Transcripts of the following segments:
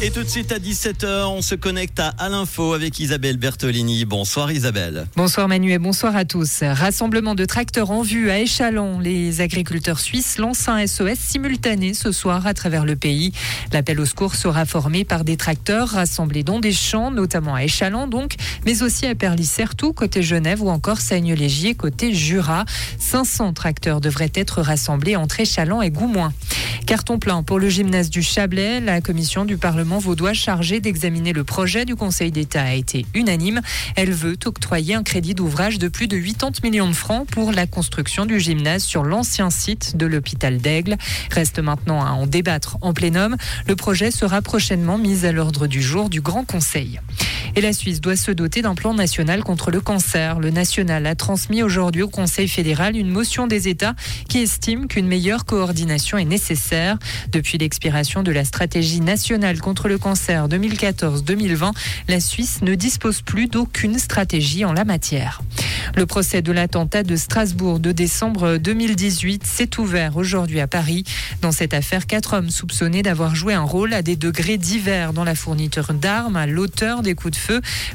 Et tout de suite à 17h, on se connecte à, à l'info avec Isabelle Bertolini. Bonsoir Isabelle. Bonsoir Manu et bonsoir à tous. Rassemblement de tracteurs en vue à Échalon. Les agriculteurs suisses lancent un SOS simultané ce soir à travers le pays. L'appel au secours sera formé par des tracteurs rassemblés dans des champs, notamment à Échalon donc, mais aussi à Perly-Certou côté Genève ou encore Saigne-Légier côté Jura. 500 tracteurs devraient être rassemblés entre Échalon et Goumoin. Carton plein pour le gymnase du Chablais. La commission du Parlement vaudois chargée d'examiner le projet du Conseil d'État a été unanime. Elle veut octroyer un crédit d'ouvrage de plus de 80 millions de francs pour la construction du gymnase sur l'ancien site de l'hôpital d'Aigle. Reste maintenant à en débattre en plénum. Le projet sera prochainement mis à l'ordre du jour du Grand Conseil. Et la Suisse doit se doter d'un plan national contre le cancer. Le national a transmis aujourd'hui au Conseil fédéral une motion des États qui estime qu'une meilleure coordination est nécessaire. Depuis l'expiration de la stratégie nationale contre le cancer 2014-2020, la Suisse ne dispose plus d'aucune stratégie en la matière. Le procès de l'attentat de Strasbourg de décembre 2018 s'est ouvert aujourd'hui à Paris. Dans cette affaire, quatre hommes soupçonnés d'avoir joué un rôle à des degrés divers dans la fourniture d'armes à l'auteur des coups de feu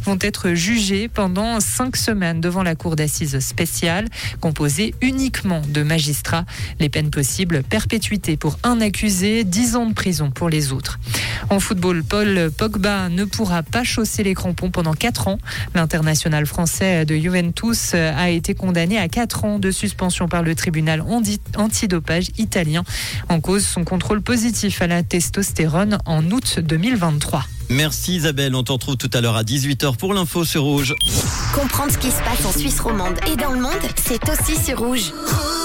vont être jugés pendant cinq semaines devant la cour d'assises spéciale, composée uniquement de magistrats. Les peines possibles, perpétuité pour un accusé, dix ans de prison pour les autres. En football, Paul Pogba ne pourra pas chausser les crampons pendant quatre ans. L'international français de Juventus a été condamné à quatre ans de suspension par le tribunal antidopage italien en cause son contrôle positif à la testostérone en août 2023. Merci Isabelle, on te retrouve tout à l'heure à 18h pour l'info sur Rouge. Comprendre ce qui se passe en Suisse romande et dans le monde, c'est aussi sur Rouge. Rouge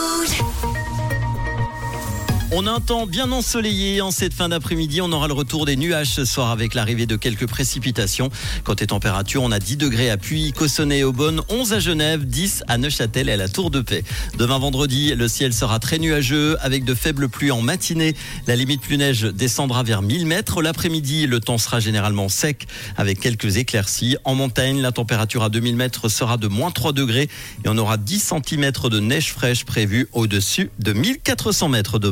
on a un temps bien ensoleillé en cette fin d'après-midi. On aura le retour des nuages ce soir avec l'arrivée de quelques précipitations. Côté température, on a 10 degrés à Puy, Cossonay et Aubonne, 11 à Genève, 10 à Neuchâtel et à la Tour de Paix. Demain vendredi, le ciel sera très nuageux avec de faibles pluies en matinée. La limite plus neige descendra vers 1000 mètres. L'après-midi, le temps sera généralement sec avec quelques éclaircies. En montagne, la température à 2000 mètres sera de moins 3 degrés et on aura 10 cm de neige fraîche prévue au-dessus de 1400 mètres de